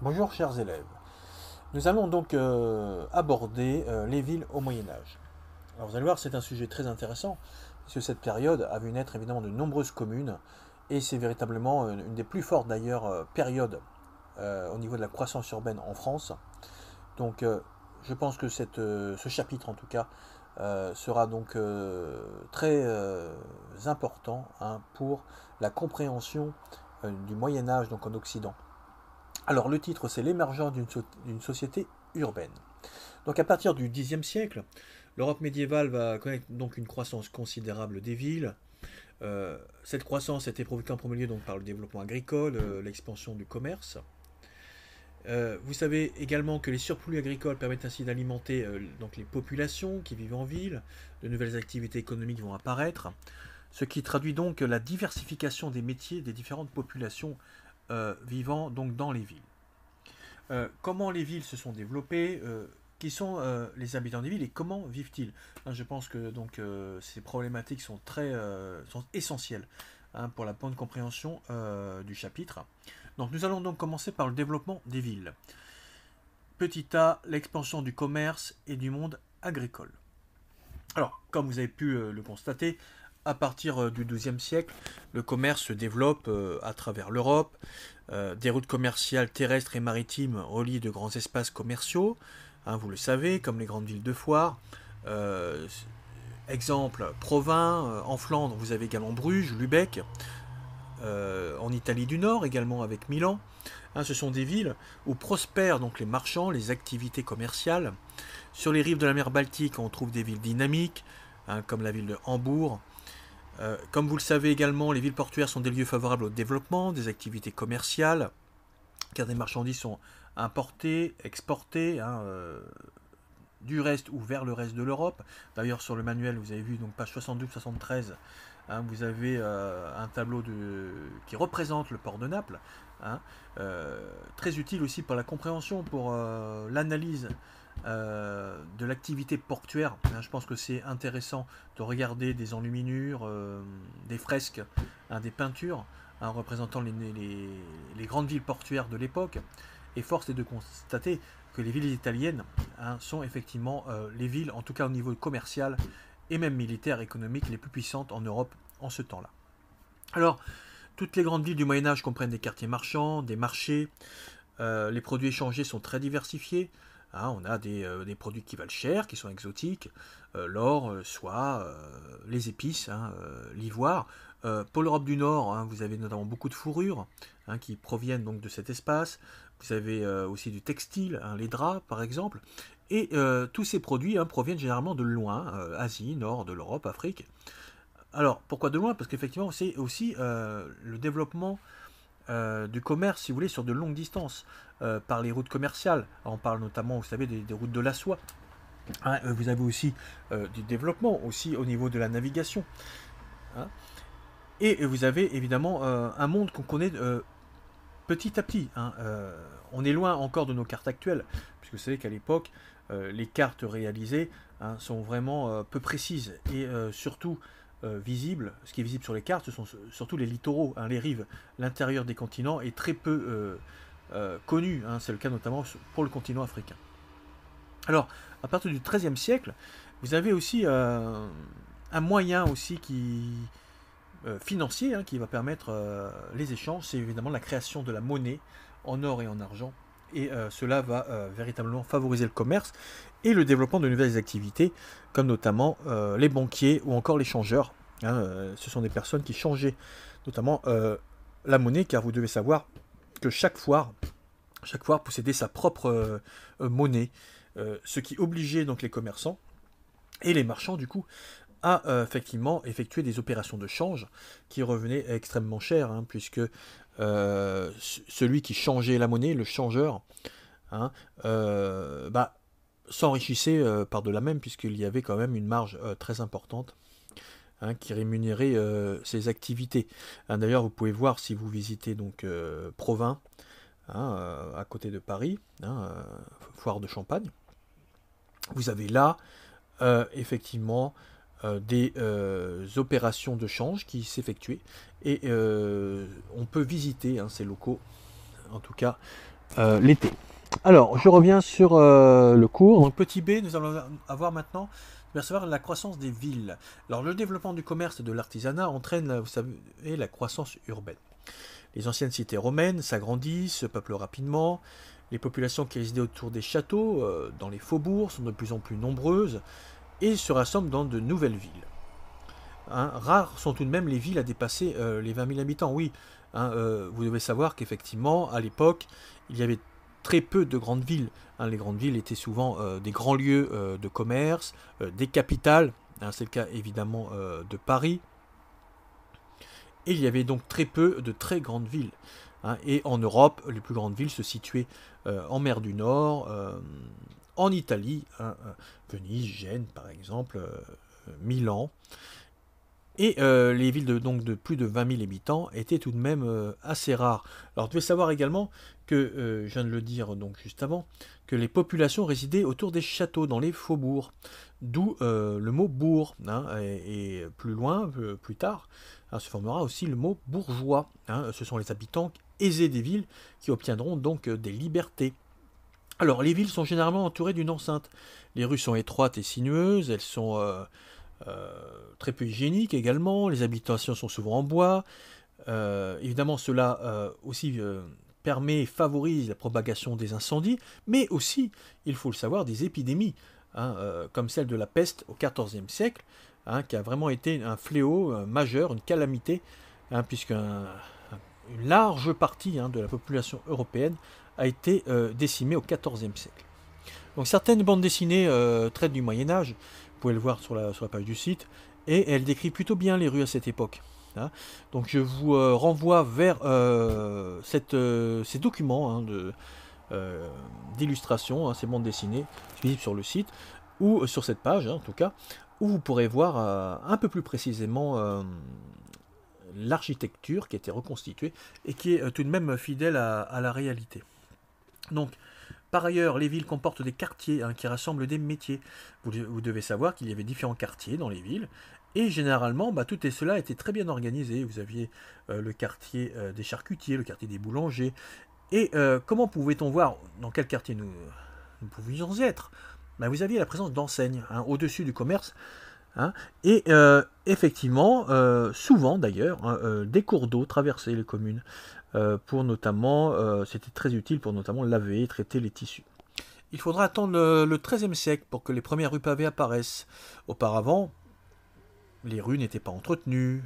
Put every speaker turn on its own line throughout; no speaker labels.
Bonjour chers élèves. Nous allons donc euh, aborder euh, les villes au Moyen Âge. Alors vous allez voir, c'est un sujet très intéressant, puisque cette période a vu naître évidemment de nombreuses communes, et c'est véritablement une, des plus fortes d'ailleurs euh, périodes au niveau de la croissance urbaine en France. Donc je pense que ce chapitre en tout cas sera donc très important hein, pour la compréhension du Moyen Âge donc en Occident. Alors le titre c'est l'émergence d'une société urbaine. Donc à partir du Xe siècle, l'Europe médiévale va connaître donc une croissance considérable des villes. Euh, cette croissance a été provoquée en premier lieu donc, par le développement agricole, euh, l'expansion du commerce. Euh, vous savez également que les surplus agricoles permettent ainsi d'alimenter donc les populations qui vivent en ville. De nouvelles activités économiques vont apparaître, ce qui traduit donc la diversification des métiers des différentes populations euh, vivant donc dans les villes. Euh, comment les villes se sont développées euh, Qui sont les habitants des villes et comment vivent-ils? Hein, Je pense que donc ces problématiques sont très essentielles hein, pour la bonne compréhension du chapitre. Donc nous allons donc commencer par le développement des villes. Petit a, l'expansion du commerce et du monde agricole. Alors, comme vous avez pu le constater, à partir euh, du XIIe siècle, le commerce se développe euh, à travers l'Europe. Euh, des routes commerciales terrestres et maritimes relient de grands espaces commerciaux, hein, vous le savez, comme les grandes villes de foire. exemple, Provins, en Flandre, vous avez également Bruges, Lubeck. en Italie du Nord, également avec Milan. Hein, ce sont des villes où prospèrent donc les marchands, les activités commerciales. Sur les rives de la mer Baltique, on trouve des villes dynamiques, hein, comme la ville de Hambourg, euh, comme vous le savez également, les villes portuaires sont des lieux favorables au développement des activités commerciales, car des marchandises sont importées, exportées, hein, euh, du reste ou vers le reste de l'Europe. D'ailleurs, sur le manuel, vous avez vu, donc page 72-73, hein, vous avez euh, un tableau qui représente le port de Naples, hein, très utile aussi pour la compréhension, pour l'analyse euh, de l'activité portuaire. Hein, je pense que c'est intéressant de regarder des enluminures, euh, des fresques, hein, des peintures hein, représentant les, grandes villes portuaires de l'époque. Et force est de constater que les villes italiennes sont effectivement euh, les villes, en tout cas au niveau commercial et même militaire, économique, les plus puissantes en Europe en ce temps-là. Alors, toutes les grandes villes du Moyen Âge comprennent des quartiers marchands, des marchés. les produits échangés sont très diversifiés. Hein, on a euh, des, produits qui valent cher, qui sont exotiques, euh, l'or, euh, soie, les épices, hein, l'ivoire. pour l'Europe du Nord, hein, vous avez notamment beaucoup de fourrures qui proviennent donc de cet espace. Vous avez aussi du textile, les draps par exemple. Et tous ces produits proviennent généralement de loin, Asie, Nord de l'Europe, Afrique. Alors, pourquoi de loin? Parce qu'effectivement, c'est aussi le développement du commerce, si vous voulez, sur de longues distances. Euh, par les routes commerciales. on parle notamment, vous savez, des, routes de la soie. Hein, euh, vous avez aussi euh, du développement, aussi au niveau de la navigation. Hein. Et vous avez évidemment un monde qu'on connaît petit à petit. Hein. on est loin encore de nos cartes actuelles, puisque vous savez qu'à l'époque, les cartes réalisées sont vraiment peu précises et surtout visibles. Ce qui est visible sur les cartes, ce sont surtout les littoraux, les rives. L'intérieur des continents est très peu euh, connu, hein, c'est le cas notamment pour le continent africain. Alors, à partir du XIIIe siècle, vous avez aussi euh, un moyen aussi qui euh, financier hein, qui va permettre les échanges, c'est évidemment la création de la monnaie en or et en argent. Et cela va véritablement favoriser le commerce et le développement de nouvelles activités, comme notamment les banquiers ou encore les changeurs. Hein, ce sont des personnes qui changeaient notamment la monnaie, car vous devez savoir que chaque foire, chaque foire possédait sa propre euh, euh, monnaie, euh, ce qui obligeait donc les commerçants et les marchands du coup à effectivement effectuer des opérations de change qui revenaient extrêmement cher, hein, puisque celui qui changeait la monnaie, le changeur, hein, bah, s'enrichissait par de la même, puisqu'il y avait quand même une marge très importante Hein, qui rémunérait euh, ses activités. Hein, d'ailleurs, vous pouvez voir si vous visitez donc euh, Provins, euh, à côté de Paris, foire de Champagne. Vous avez là effectivement des opérations de change qui s'effectuaient et on peut visiter ces locaux, en tout cas l'été. Alors, je reviens sur le cours. Donc, petit b, nous allons avoir maintenant percevoir la croissance des villes. Alors, le développement du commerce et de l'artisanat entraîne, vous savez, la croissance urbaine. Les anciennes cités romaines s'agrandissent, se peuplent rapidement. Les populations qui résidaient autour des châteaux, euh, dans les faubourgs, sont de plus en plus nombreuses et se rassemblent dans de nouvelles villes. Hein, rares sont tout de même les villes à dépasser euh, les 20 000 habitants. Oui, hein, euh, vous devez savoir qu'effectivement, à l'époque, il y avait très peu de grandes villes. Hein. les grandes villes étaient souvent des grands lieux de commerce, des capitales. C'est le cas évidemment de Paris. Et il y avait donc très peu de très grandes villes. et en Europe, les plus grandes villes se situaient euh, en mer du Nord, euh, en Italie, hein, euh, Venise, Gênes par exemple, Milan. Et les villes de, donc, de plus de 20 000 habitants étaient tout de même assez rares. Alors, vous devez savoir également que, je viens de le dire donc juste avant, que les populations résidaient autour des châteaux, dans les faubourgs. D'où le mot bourg. Hein, et, plus loin, plus tard, hein, se formera aussi le mot bourgeois. ce sont les habitants aisés des villes qui obtiendront donc euh, des libertés. Alors les villes sont généralement entourées d'une enceinte. Les rues sont étroites et sinueuses, elles sont euh, euh, très peu hygiéniques également, les habitations sont souvent en bois. évidemment cela aussi permet et favorise la propagation des incendies, mais aussi, il faut le savoir, des épidémies, hein, comme celle de la peste au XIVe siècle, hein, qui a vraiment été un fléau majeur, une calamité, hein, puisqu'un une large partie de la population européenne a été euh, décimée au XIVe siècle. Donc certaines bandes dessinées euh, traitent du Moyen Âge, vous pouvez le voir sur la, page du site, et elles décrivent plutôt bien les rues à cette époque. Hein. Donc je vous euh, renvoie vers ces documents hein, d'illustration, ces bandes dessinées, visibles sur le site, ou sur cette page en tout cas, où vous pourrez voir un peu plus précisément l'architecture qui a été reconstituée et qui est euh, tout de même fidèle à, la réalité. Donc, par ailleurs, les villes comportent des quartiers hein, qui rassemblent des métiers. Vous, devez savoir qu'il y avait différents quartiers dans les villes. Et généralement, bah, tout et cela était très bien organisé. Vous aviez euh, le quartier euh, des charcutiers, le quartier des boulangers. Et comment pouvait-on voir dans quel quartier nous, pouvions être? Bah, Vous aviez la présence d'enseignes. Hein, au-dessus du commerce, Hein. et euh, effectivement, euh, souvent d'ailleurs, euh, des cours d'eau traversaient les communes pour notamment, c'était très utile pour notamment laver et traiter les tissus. Il faudra attendre le XIIIe siècle pour que les premières rues pavées apparaissent. Auparavant, les rues n'étaient pas entretenues,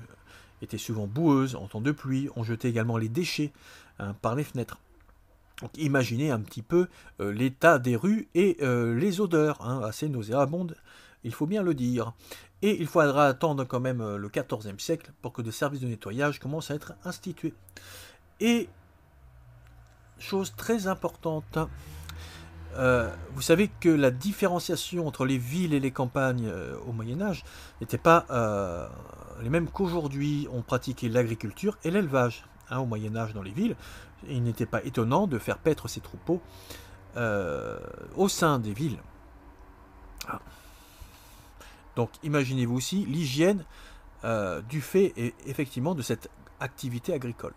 étaient souvent boueuses en temps de pluie, on jetait également les déchets hein, par les fenêtres. Donc imaginez un petit peu l'état des rues et les odeurs assez nauséabondes il faut bien le dire. Et il faudra attendre quand même euh, le XIVe siècle pour que des services de nettoyage commencent à être institués. Et, chose très importante, euh, vous savez que la différenciation entre les villes et les campagnes euh, au Moyen Âge n'était pas les mêmes qu'aujourd'hui. On pratiquait l'agriculture et l'élevage hein, au Moyen Âge dans les villes. Il n'était pas étonnant de faire paître ces troupeaux au sein des villes. Ah. Donc imaginez-vous aussi l'hygiène euh, du fait effectivement de cette activité agricole.